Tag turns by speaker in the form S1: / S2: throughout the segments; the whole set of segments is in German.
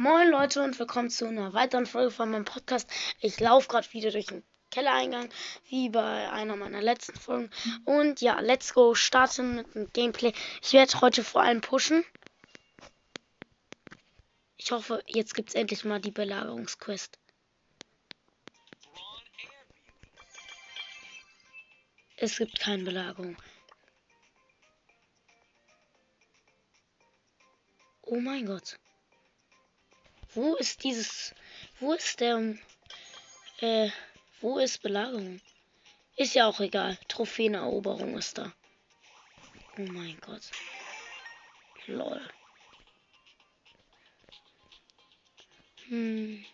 S1: Moin Leute und willkommen zu einer weiteren Folge von meinem Podcast. Ich laufe gerade wieder durch den Kellereingang, wie bei einer meiner letzten Folgen. Und ja, let's go, starten mit dem Gameplay. Ich werde heute vor allem pushen. Ich hoffe, jetzt gibt es endlich mal die Belagerungsquest. Es gibt keine Belagerung. Oh mein Gott. Wo ist dieses. Wo ist der. Äh. Wo ist Belagerung? Ist ja auch egal. Trophäeneroberung ist da. Oh mein Gott. Lol. Hm.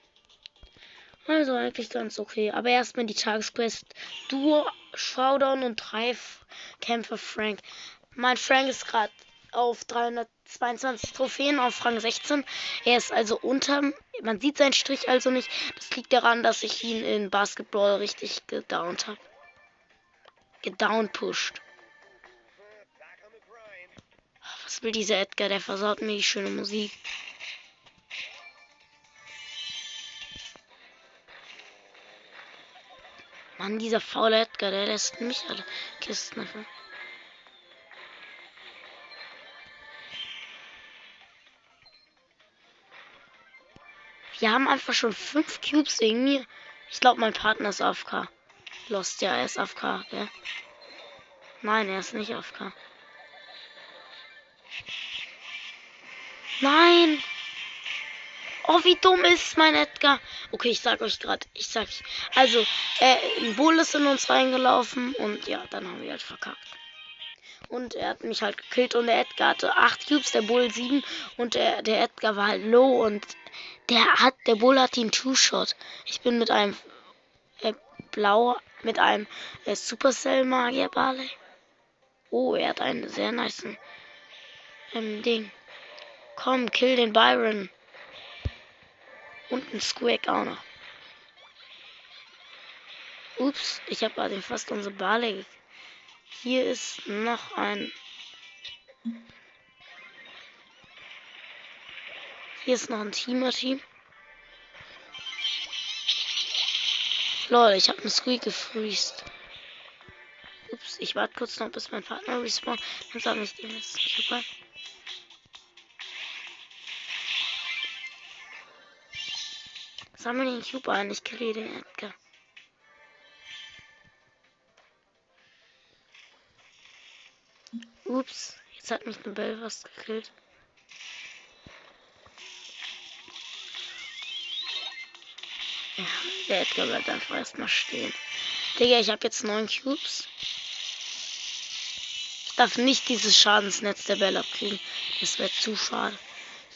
S1: Also eigentlich ganz okay. Aber erstmal die Tagesquest. Duo, Showdown und drei Kämpfe Frank. Mein Frank ist gerade auf 322 Trophäen auf Rang 16. Er ist also unter, man sieht seinen Strich also nicht. Das liegt daran, dass ich ihn in Basketball richtig gedownt habe. Gedown pusht. Was will dieser Edgar? Der versaut mir die schöne Musik. Mann, dieser faule Edgar, der lässt mich alle Kisten öffnen. Wir haben einfach schon fünf Cubes wegen mir. Ich glaube, mein Partner ist AFK. Lost, ja, er ist AFK, gell? Nein, er ist nicht AFK. Nein! Oh, wie dumm ist mein Edgar. Okay, ich sag euch gerade, ich sag euch. Also, äh, ein Bull ist in uns reingelaufen und ja, dann haben wir halt verkackt. Und er hat mich halt gekillt und der Edgar hatte 8 Cubes, der Bull 7 und der, der Edgar war halt low und der hat, der Bull hat ihn Two-Shot. Ich bin mit einem äh, blau, mit einem äh, Supercell Magier Barley. Oh, er hat einen sehr nice ähm, Ding. Komm, kill den Byron. Und ein Squeak auch noch. Ups, ich habe den fast unsere Barley. Hier ist noch ein Hier ist noch ein Teamer-Team. Lol, ich habe einen Squeak gefreezed. Ups, ich warte kurz noch, bis mein Partner respawnt. Dann sage ich dir das. Super. Sammle den Cube ein, ich kriege den Edgar. Ups, jetzt hat mich eine Bell was gekillt. Ja, der Edgar bleibt einfach erstmal stehen. Digga, ich habe jetzt neun Cubes. Ich darf nicht dieses Schadensnetz der Bell abkriegen. Das wäre zu schade.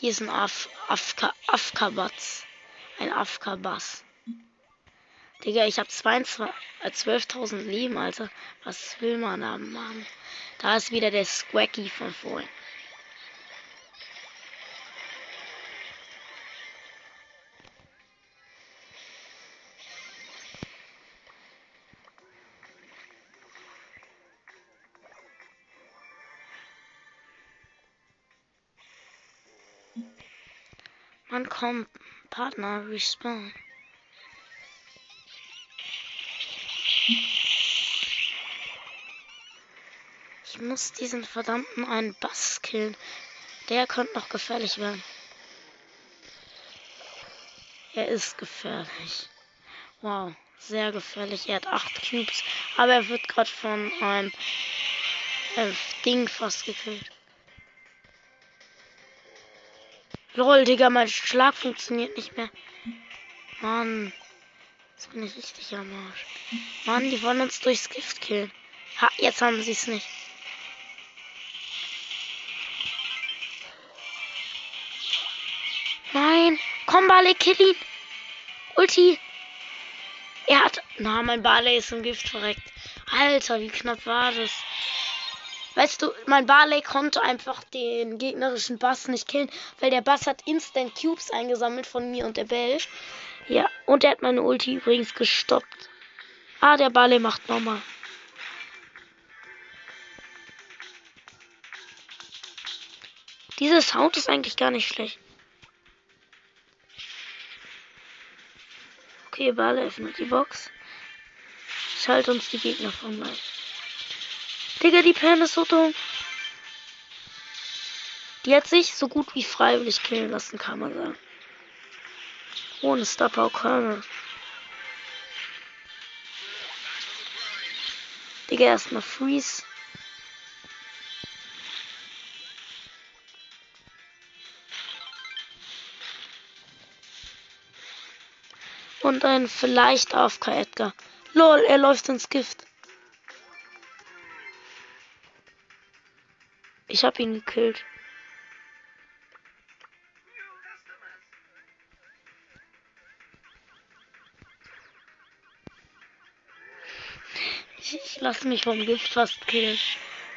S1: Hier ist ein Af Afka Afkabatz. Ein Afkabass. Digga, ich habe 12.000 Leben, Alter. Was will man haben, Mann? Da ist wieder der Squacky von vorhin. Man kommt, Partner, respawn. Muss diesen verdammten einen Bass killen. Der könnte noch gefährlich werden. Er ist gefährlich. Wow, sehr gefährlich. Er hat 8 Cubes, aber er wird gerade von einem äh, Ding fast gekillt. Lol, Digga, mein Schlag funktioniert nicht mehr. Mann. Jetzt bin ich richtig am Arsch. Mann, die wollen uns durchs Gift killen. Ha, jetzt haben sie es nicht. Komm, Barley, kill ihn. Ulti. Er hat... Na, mein Barley ist im Gift verreckt. Alter, wie knapp war das? Weißt du, mein Barley konnte einfach den gegnerischen Bass nicht killen, weil der Bass hat Instant Cubes eingesammelt von mir und der Bell. Ja, und er hat meine Ulti übrigens gestoppt. Ah, der Barley macht nochmal. Dieser Sound ist eigentlich gar nicht schlecht. Okay, Ball öffnet die Box. Ich halte uns die Gegner von rein. Digga, die Pen ist so dumm. Die hat sich so gut wie freiwillig killen lassen, kann man sagen. Ohne Star Power Digga, erstmal Freeze. Und ein vielleicht AFK Edgar. Lol, er läuft ins Gift. Ich hab ihn gekillt. Ich, ich lasse mich vom Gift fast killen.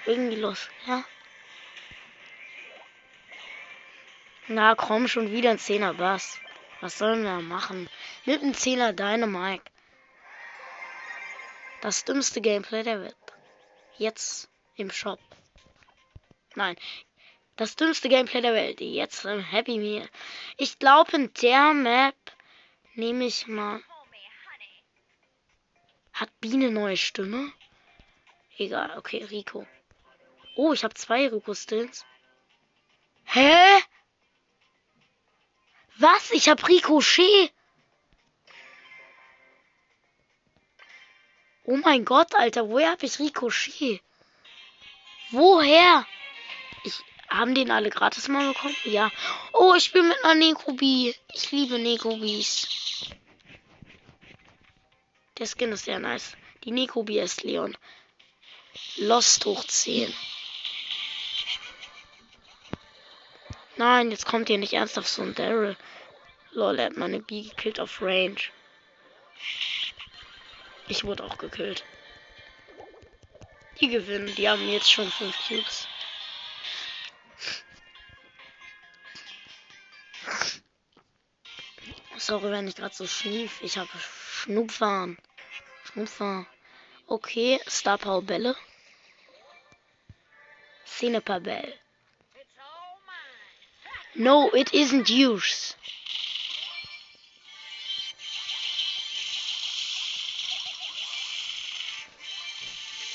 S1: Irgendwie los, ja? Na komm, schon wieder ein Zehner Bass. Was sollen wir machen? Mit einem Zehner Dynamite. Das dümmste Gameplay der Welt. Jetzt im Shop. Nein. Das dümmste Gameplay der Welt. Jetzt im Happy Meal. Ich glaube, in der Map nehme ich mal hat Biene neue Stimme? Egal, okay, Rico. Oh, ich habe zwei Rico-Stills. Hä? Was? Ich habe Ricochet. Oh mein Gott, Alter, woher habe ich Ricochet? Woher? Ich haben den alle gratis mal bekommen? Ja. Oh, ich bin mit einer Nekobie. Ich liebe Nekobis. Der Skin ist sehr nice. Die Nico BS Leon. Lost hoch 10. Nein, jetzt kommt hier nicht ernsthaft so ein Daryl. Lol, er hat meine B gekillt auf Range. Ich wurde auch gekillt. Die gewinnen, die haben jetzt schon 5 Cubes. Sorry, wenn ich gerade so schnief. Ich habe Schnupfern. Schnupfer. Okay, Star Power Bälle. Cinepar Bell. No, it isn't yours.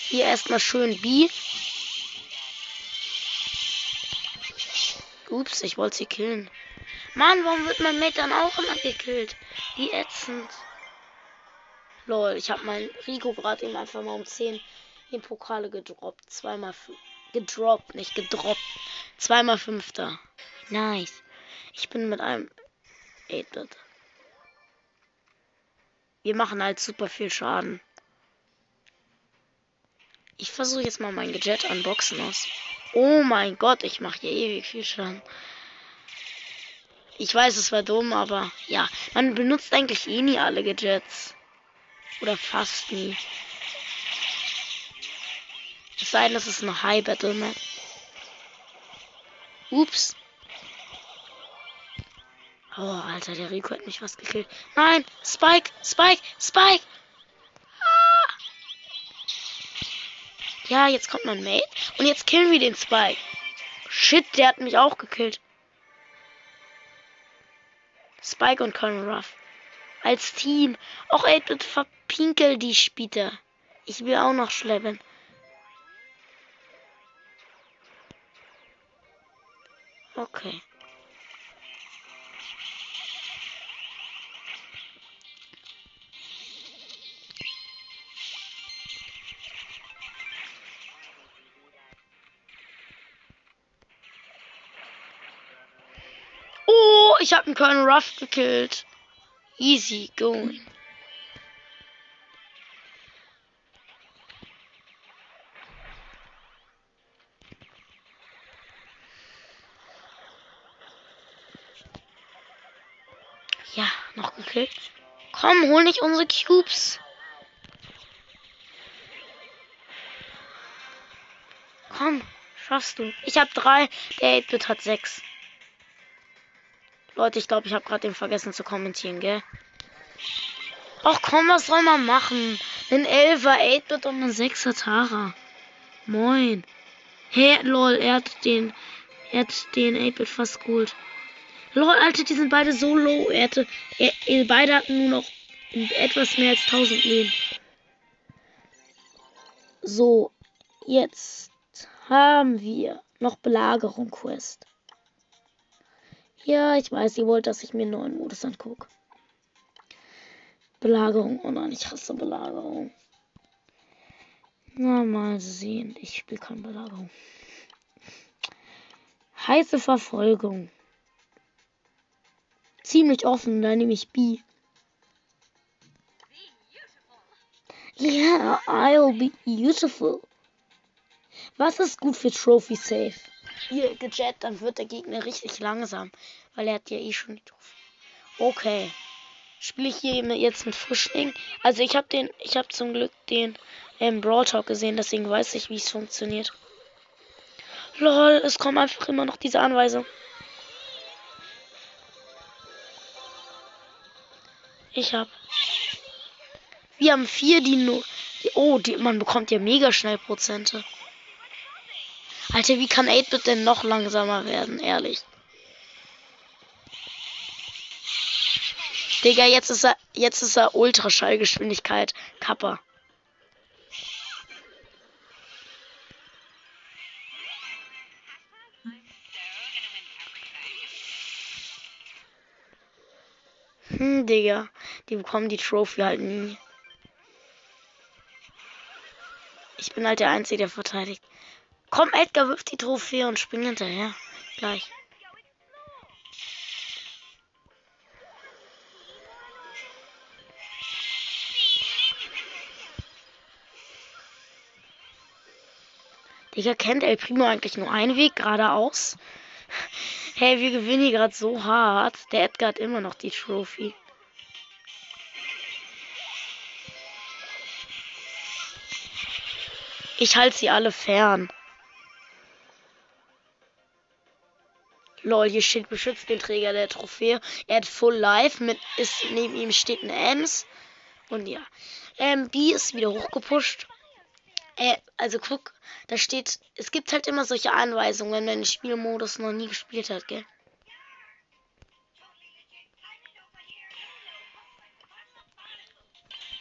S1: Hier erstmal schön B. Ups, ich wollte sie killen. Mann, warum wird mein Mate dann auch immer gekillt? Wie ätzend. Lol, ich habe mein Rico gerade eben einfach mal um 10 in Pokale gedroppt. Zweimal gedroppt, nicht gedroppt. Zweimal Fünfter. Nice. Ich bin mit einem 8-Bit. Wir machen halt super viel Schaden. Ich versuche jetzt mal mein Gadget unboxen aus. Oh mein Gott, ich mache hier ewig viel Schaden. Ich weiß, es war dumm, aber ja, man benutzt eigentlich eh nie alle Gadgets. Oder fast nie. Es sei denn, das ist eine High Battle Map. Ups. Oh, Alter, der Rico hat mich was gekillt. Nein, Spike, Spike, Spike. Ah. Ja, jetzt kommt mein Mate. Und jetzt killen wir den Spike. Shit, der hat mich auch gekillt. Spike und Colonel Ruff. Als Team. Auch 8 verpinkel die Spiete. Ich will auch noch schleppen. Okay. Ich habe einen Colonel Ruff gekillt. Easy going. Ja, noch gekillt. Komm, hol nicht unsere Cubes. Komm, schaffst du. Ich habe drei, der 8-Bit hat sechs. Leute, ich glaube, ich habe gerade den vergessen zu kommentieren, gell? Ach komm, was soll man machen? Ein 11er 8-Bit und ein 6er Tara. Moin. Hä, hey, lol, er hat den, er hat den 8-Bit fast gut. Lol, Alter, die sind beide so low. Er hatte, er, er, beide hatten nur noch etwas mehr als 1000 Leben. So, jetzt haben wir noch Belagerung Quest. Ja, ich weiß, ihr wollt, dass ich mir einen neuen Modus angucke. Belagerung. Oh nein, ich hasse Belagerung. Na, mal sehen. Ich spiele keine Belagerung. Heiße Verfolgung. Ziemlich offen, da nehme ich B. Yeah, I'll be beautiful. Was ist gut für Trophy Safe? Hier gejet, dann wird der Gegner richtig langsam, weil er hat ja eh schon die Trophäe. Okay. Spiele ich hier jetzt mit Frischling? Also ich habe den, ich habe zum Glück den ähm, Brawl Talk gesehen, deswegen weiß ich, wie es funktioniert. Lol, es kommen einfach immer noch diese Anweisungen. Ich hab. Wir haben vier, die nur. Oh, die, man bekommt ja mega schnell Prozente. Alter, wie kann 8-Bit denn noch langsamer werden, ehrlich? Digga, jetzt ist er, jetzt ist er Ultraschallgeschwindigkeit. Kappa. Hm, Digga. Die bekommen die Trophy halt nie. Ich bin halt der Einzige, der verteidigt. Komm, Edgar, wirf die Trophäe und spring hinterher. Gleich. Digga, kennt El Primo eigentlich nur einen Weg geradeaus? Hey, wir gewinnen hier gerade so hart. Der Edgar hat immer noch die Trophy. Ich halte sie alle fern. Lol, hier steht beschützt den Träger der Trophäe. Er hat Full Life mit ist neben ihm steht ein Ems. Und ja. Ähm, B ist wieder hochgepusht. Äh, also guck, da steht, es gibt halt immer solche Anweisungen, wenn man den Spielmodus noch nie gespielt hat, gell?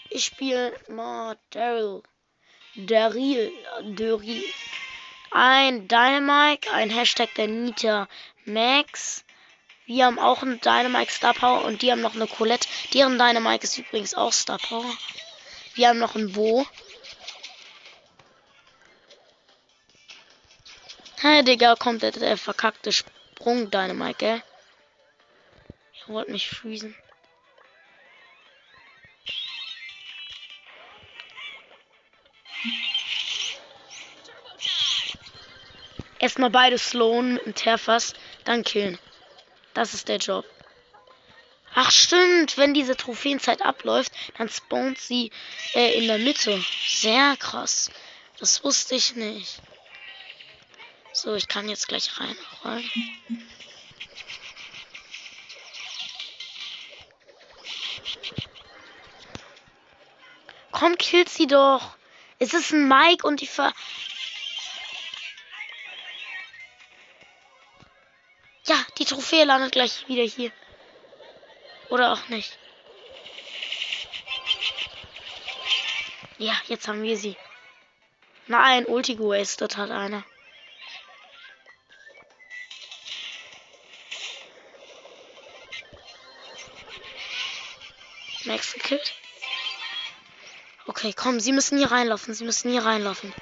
S1: Ich spiele mal Daryl. Daryl. Daryl. Ein Dynamite, ein Hashtag der Nita Max. Wir haben auch einen Dynamite Star Power und die haben noch eine Colette. Deren Dynamite ist übrigens auch Star Power. Wir haben noch einen Bo. Hey, Digga, kommt der, verkackte Sprung, Dynamite, gell? Ihr wollt mich freezen. Erstmal beide slowen mit dem Terfass, dann killen. Das ist der Job. Ach stimmt, wenn diese Trophäenzeit abläuft, dann spawnt sie äh, in der Mitte. Sehr krass. Das wusste ich nicht. So, ich kann jetzt gleich reinrollen. Komm, killt sie doch. Es ist ein Mike und die Ver... Ja, die Trophäe landet gleich wieder hier. Oder auch nicht. Ja, jetzt haben wir sie. Nein, Ulti gewastet hat einer. Max gekillt. Okay, komm, sie müssen hier reinlaufen. Sie müssen hier reinlaufen.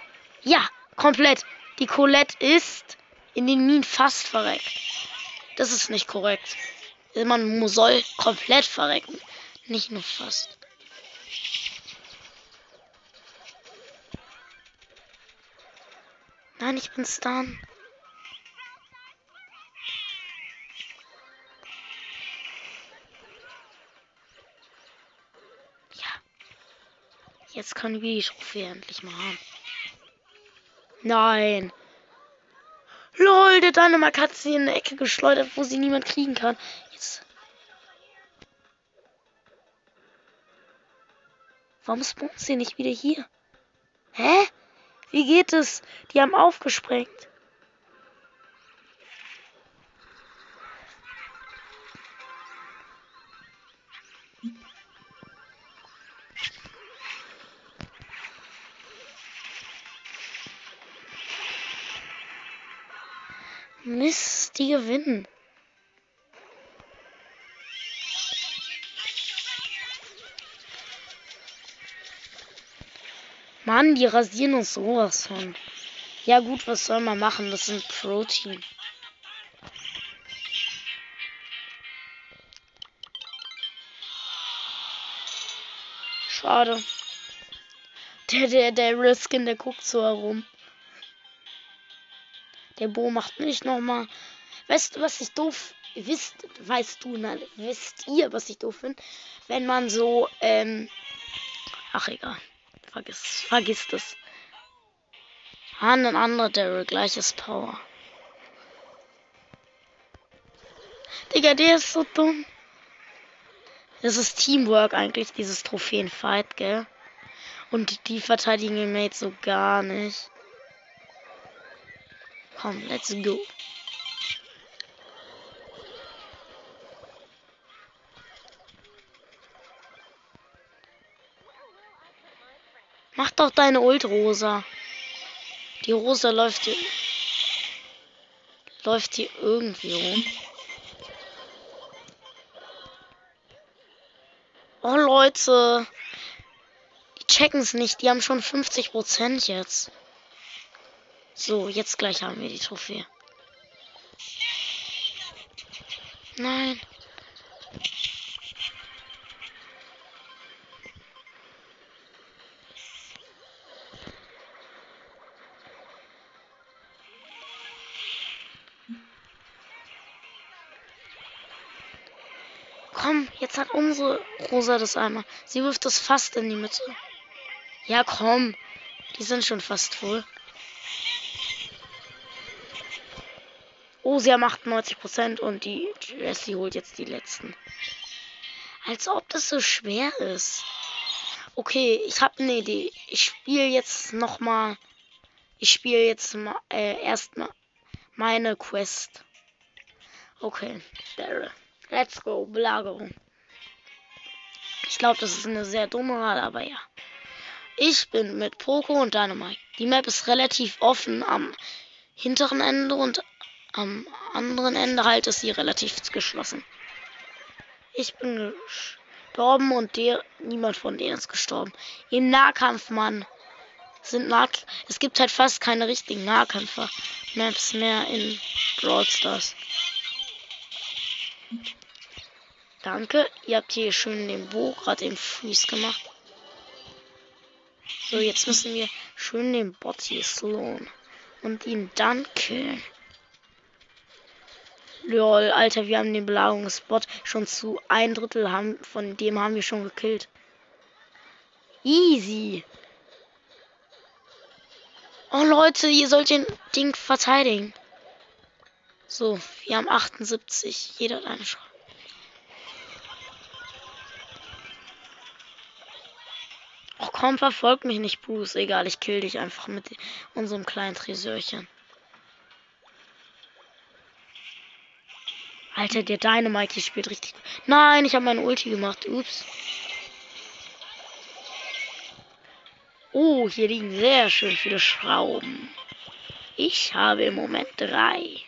S1: Ja, komplett. Die Colette ist in den Minen fast verreckt. Das ist nicht korrekt. Man soll komplett verrecken. Nicht nur fast. Nein, ich bin Stun. Jetzt können wir die Trophäe endlich mal haben. Nein. Lol, der Dynamite hat sie in eine Ecke geschleudert, wo sie niemand kriegen kann. Jetzt. Warum spawnt sie nicht wieder hier? Hä? Wie geht es? Die haben aufgesprengt. Mist, die gewinnen. Mann, die rasieren uns sowas von. Ja gut, was soll man machen? Das sind Protein. Schade. Der, der, der Riskin, der guckt so herum. Der Bo macht nicht nochmal. Weißt du, was ich doof wisst, weißt du, nein, wisst ihr, was ich doof finde? Wenn man so, ähm, ach egal. Vergiss, vergiss das. Ah, ein anderer Daryl, gleiches Power. Digga, der ist so dumm. Das ist Teamwork eigentlich, dieses Trophäenfight, gell? Und die verteidigen den Mate so gar nicht. Komm, let's go. Mach doch deine Ult, Rosa. Die Rosa läuft hier. Läuft hier irgendwie rum. Oh Leute. Die checken es nicht. Die haben schon 50% jetzt. So, jetzt gleich haben wir die Trophäe. Nein. Komm, jetzt hat unsere Rosa das einmal. Sie wirft das fast in die Mitte. Ja, komm. Die sind schon fast voll. Sie haben 98% und die Jessie holt jetzt die letzten. Als ob das so schwer ist. Okay, ich habe eine Idee. Ich spiele jetzt noch mal. Ich spiele jetzt mal äh, erstmal meine Quest. Okay, Daryl. Let's go, Belagerung. Ich glaube, das ist eine sehr dumme Wahl, aber ja. Ich bin mit Poco und Dynamite. Die Map ist relativ offen am hinteren Ende und am anderen Ende halt ist sie relativ geschlossen. Ich bin gestorben und der, niemand von denen ist gestorben. Im Nahkampf, Mann. Sind nah es gibt halt fast keine richtigen Nahkämpfer-Maps mehr in Brawl Stars. Danke. Ihr habt hier schön den Bo gerade im Freeze gemacht. So, jetzt müssen wir schön den Bot hier slowen. Und ihn dann killen. Lol, Alter, wir haben den Belagerungsbot schon zu ein Drittel haben, von dem haben wir schon gekillt. Easy. Oh Leute, ihr sollt den Ding verteidigen. So, wir haben 78. Jeder hat eine Chance. Oh komm, verfolg mich nicht, Bruce. Egal, ich kill dich einfach mit unserem kleinen Tresörchen. Alter, der Dynamite hier spielt richtig. Nein, ich habe meine Ulti gemacht. Ups. Oh, hier liegen sehr schön viele Schrauben. Ich habe im Moment drei.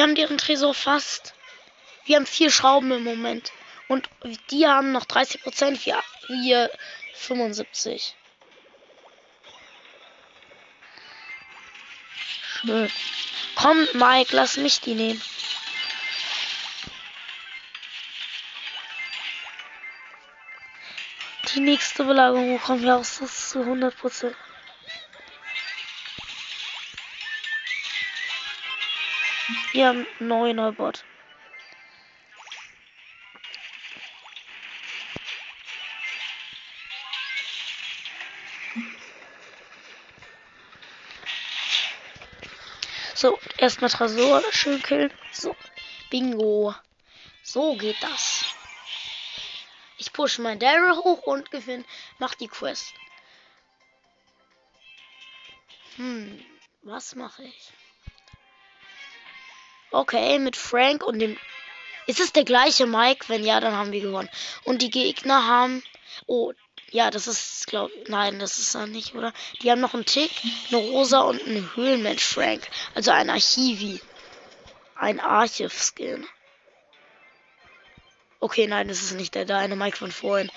S1: Wir haben deren Tresor fast. Wir haben vier Schrauben im Moment. Und die haben noch 30 Prozent. Wir, wir 75. Schön. Komm, Mike, lass mich die nehmen. Die nächste Belagerung kommen wir auch so zu 100 Prozent. Wir haben neuner Bot. So, erstmal Tresor schön killen. So, Bingo. So geht das. Ich pushe mein Daryl hoch und gewinne. Mach die Quest. Hm, was mache ich? Okay, mit Frank und dem. Ist es der gleiche Mike? Wenn ja, dann haben wir gewonnen. Und die Gegner haben. Oh, ja, das ist, glaube Nein, das ist er nicht, oder? Die haben noch einen Tick, eine Rosa und einen Höhlenmensch Frank. Also ein Archivi. Ein Archiv-Skin. Okay, nein, das ist nicht der Dynamite von vorhin.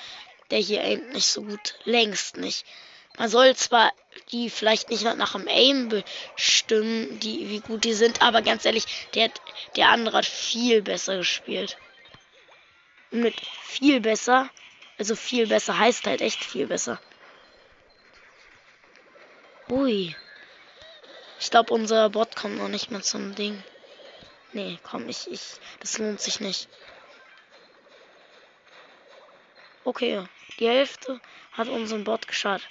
S1: Der hier aimt nicht so gut. Längst nicht. Man soll zwar die vielleicht nicht nach dem Aim bestimmen, die, wie gut die sind, aber ganz ehrlich, der, der andere hat viel besser gespielt. mit viel besser, also viel besser heißt halt echt viel besser. Ui. Ich glaube, unser Bot kommt noch nicht mehr zum Ding. Nee, komm, ich, ich, das lohnt sich nicht. Okay, die Hälfte hat unseren Bot geschadet.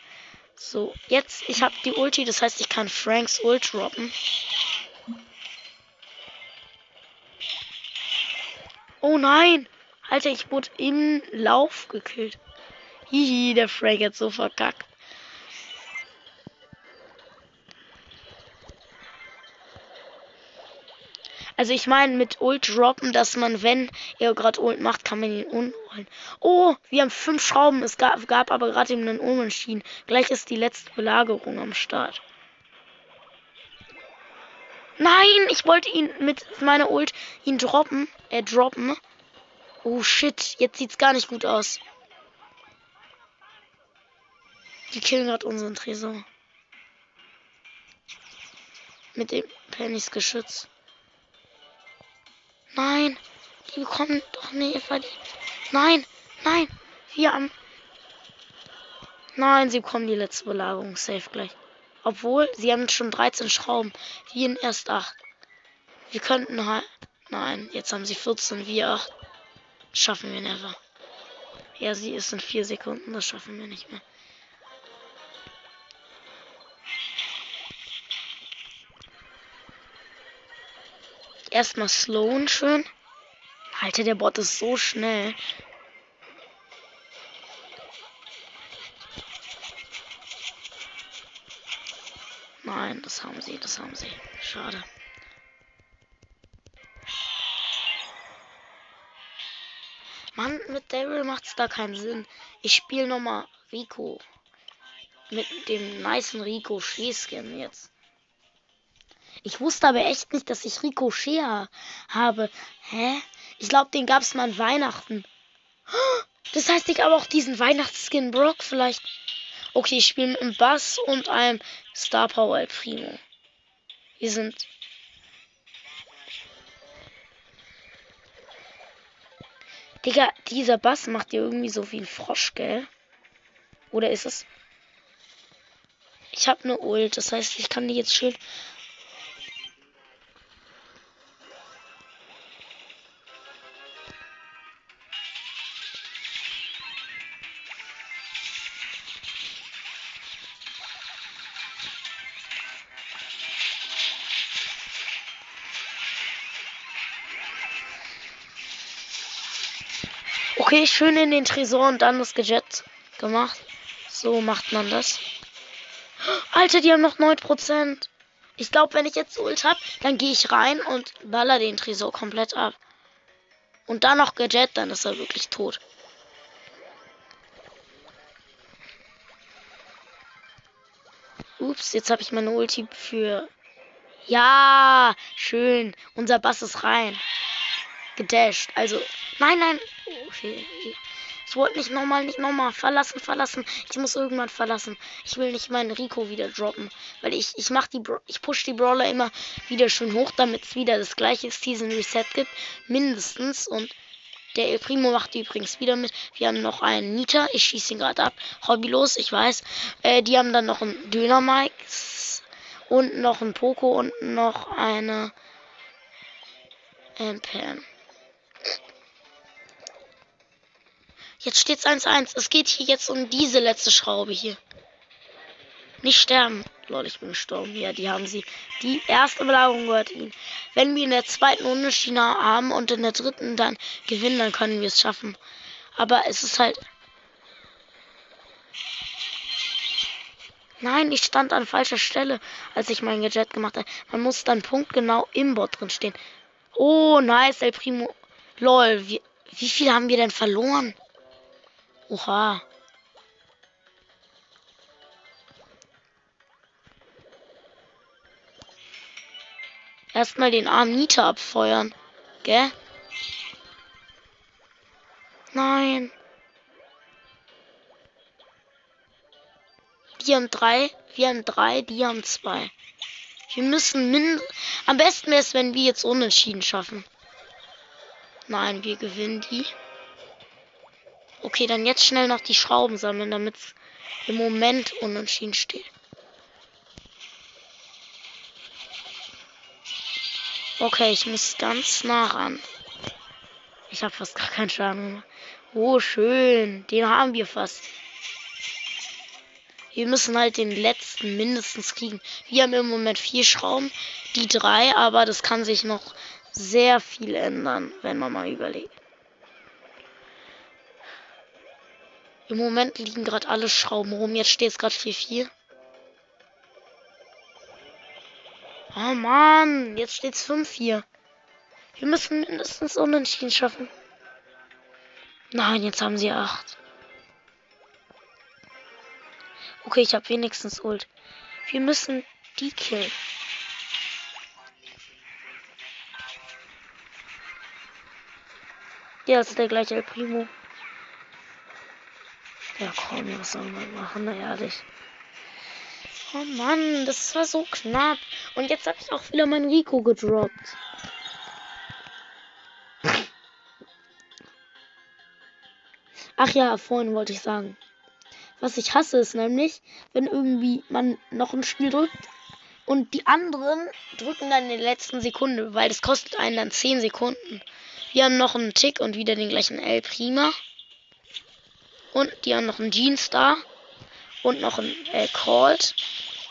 S1: So, jetzt, ich habe die Ulti, das heißt, ich kann Franks Ult droppen. Oh nein! Alter, ich wurde im Lauf gekillt. Hihi, der Frank hat so verkackt. Also ich meine mit Ult droppen, dass man, wenn er gerade Ult macht, kann man ihn unholen. Oh, wir haben fünf Schrauben. Es gab, gab aber gerade eben einen Unentschieden. Gleich ist die letzte Belagerung am Start. Nein, ich wollte ihn mit meiner Ult ihn droppen. Äh, droppen. Oh shit, jetzt sieht's gar nicht gut aus. Die killen gerade unseren Tresor. Mit dem Pennys Geschütz. Nein, die bekommen doch nicht verdient. Nein, nein, wir am. Nein, sie bekommen die letzte Belagerung. Safe gleich. Obwohl, sie haben schon 13 Schrauben. Wir in erst 8. Wir könnten halt. Nein, jetzt haben sie 14, wir 8. Schaffen wir never. Ja, sie ist in 4 Sekunden. Das schaffen wir nicht mehr. Erstmal slowen schön. Alter, der Bot ist so schnell. Nein, das haben sie, das haben sie. Schade. Mann, mit Daryl macht's da keinen Sinn. Ich spiele nochmal Rico. Mit dem nicen Rico Schießskin jetzt. Ich wusste aber echt nicht, dass ich Ricochet habe. Hä? Ich glaube, den gab es mal an Weihnachten. Das heißt, ich habe auch diesen Weihnachtsskin Brock vielleicht. Okay, ich spiele mit einem Bass und einem Star Power El Primo. Wir sind. Digga, dieser Bass macht dir irgendwie so wie ein Frosch, gell? Oder ist es? Ich habe eine Ult, das heißt, ich kann die jetzt schön Okay, schön in den Tresor und dann das Gadget gemacht. So macht man das. Alter, die haben noch 9%. Ich glaube, wenn ich jetzt Ult habe, dann gehe ich rein und baller den Tresor komplett ab. Und dann noch Gadget, dann ist er wirklich tot. Ups, jetzt habe ich meine Ulti für... Ja, schön. Unser Bass ist rein. Gedasht. Also, nein, nein. Okay. Ich wollte nicht nochmal, nicht nochmal. Verlassen, verlassen. Ich muss irgendwann verlassen. Ich will nicht meinen Rico wieder droppen. Weil ich, ich mach die, ich push die Brawler immer wieder schön hoch, damit es wieder das gleiche Season Reset gibt. Mindestens. Und der El Primo macht übrigens wieder mit. Wir haben noch einen Nita. Ich schieße ihn gerade ab. Hobbylos, ich weiß. Äh, die haben dann noch einen Döner Mikes. Und noch einen Poco und noch eine ähm, Pam. Jetzt steht's 1-1. Es geht hier jetzt um diese letzte Schraube hier. Nicht sterben. Lol, ich bin gestorben. Ja, die haben sie. Die erste Belagerung gehört ihnen. Wenn wir in der zweiten Runde China haben und in der dritten dann gewinnen, dann können wir es schaffen. Aber es ist halt. Nein, ich stand an falscher Stelle, als ich mein Gadget gemacht habe. Man muss dann punktgenau im Bot drin stehen. Oh, nice, El Primo. Lol, wie, wie viel haben wir denn verloren? Oha. Erstmal den armen Nita abfeuern. Gell? Nein. Die haben drei, wir haben drei, die haben zwei. Wir müssen min am besten wäre es, wenn wir jetzt unentschieden schaffen. Nein, wir gewinnen die. Okay, dann jetzt schnell noch die Schrauben sammeln, damit es im Moment unentschieden steht. Okay, ich muss ganz nah ran. Ich habe fast gar keinen Schaden. Oh, schön. Den haben wir fast. Wir müssen halt den letzten mindestens kriegen. Wir haben im Moment vier Schrauben, die drei, aber das kann sich noch sehr viel ändern, wenn man mal überlegt. Im Moment liegen gerade alle Schrauben rum. Jetzt steht es gerade 4-4. Oh Mann, jetzt steht es 5-4. Wir müssen mindestens unentschieden schaffen. Nein, jetzt haben sie 8. Okay, ich habe wenigstens Ult. Wir müssen die killen. Ja, ist der gleiche El Primo. Ja, komm, was soll man machen? Na ehrlich. Oh Mann, das war so knapp. Und jetzt habe ich auch wieder mein Rico gedroppt. Ach ja, vorhin wollte ich sagen. Was ich hasse ist nämlich, wenn irgendwie man noch ein Spiel drückt und die anderen drücken dann in der letzten Sekunde, weil das kostet einen dann 10 Sekunden. Wir haben noch einen Tick und wieder den gleichen El Prima. Und die haben noch einen Jeans da. Und noch einen äh, Colt.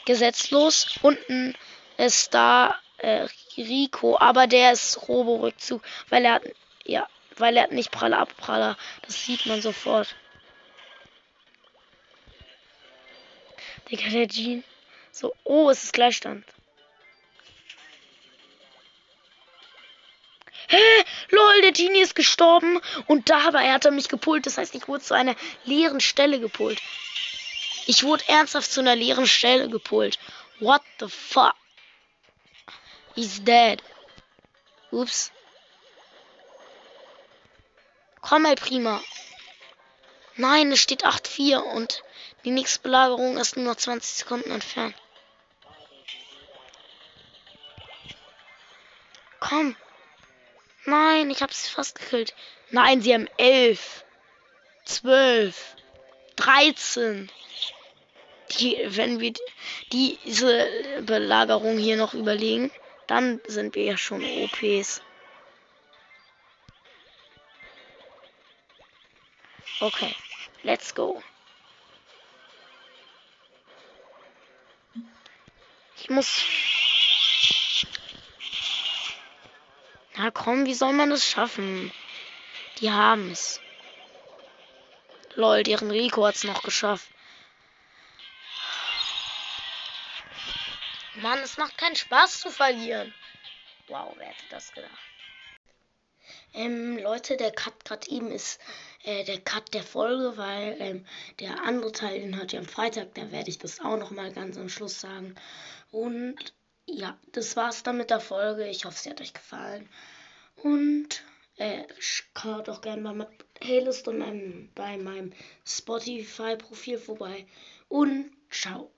S1: Gesetzlos. Und ein äh, Star äh, Rico. Aber der ist Robo-Rückzug. Weil er hat. Ja. Weil er hat nicht Praller Abpraller. Das sieht man sofort. Digga, der Jean. So, oh, es ist Gleichstand. Der Genie ist gestorben und dabei hat er mich gepult. Das heißt, ich wurde zu einer leeren Stelle gepult. Ich wurde ernsthaft zu einer leeren Stelle gepult. What the fuck? He's dead. Ups. Komm mal, prima. Nein, es steht 8-4 und die nächste Belagerung ist nur noch 20 Sekunden entfernt. Komm. Nein, ich habe sie fast gekillt. Nein, sie haben 11. 12. 13. Die, wenn wir diese Belagerung hier noch überlegen, dann sind wir ja schon OPs. Okay, let's go. Ich muss. Na komm, wie soll man das schaffen? Die haben es. Lol, deren Rico hat es noch geschafft. Mann, es macht keinen Spaß zu verlieren. Wow, wer hätte das gedacht? Ähm, Leute, der Cut gerade eben ist äh, der Cut der Folge, weil ähm, der andere Teil, den hört ihr am Freitag, da werde ich das auch noch mal ganz am Schluss sagen. Und ja, das war's dann mit der Folge. Ich hoffe, sie hat euch gefallen. Und äh, schaut auch gerne bei meiner Playlist und meinem, bei meinem Spotify-Profil vorbei. Und ciao.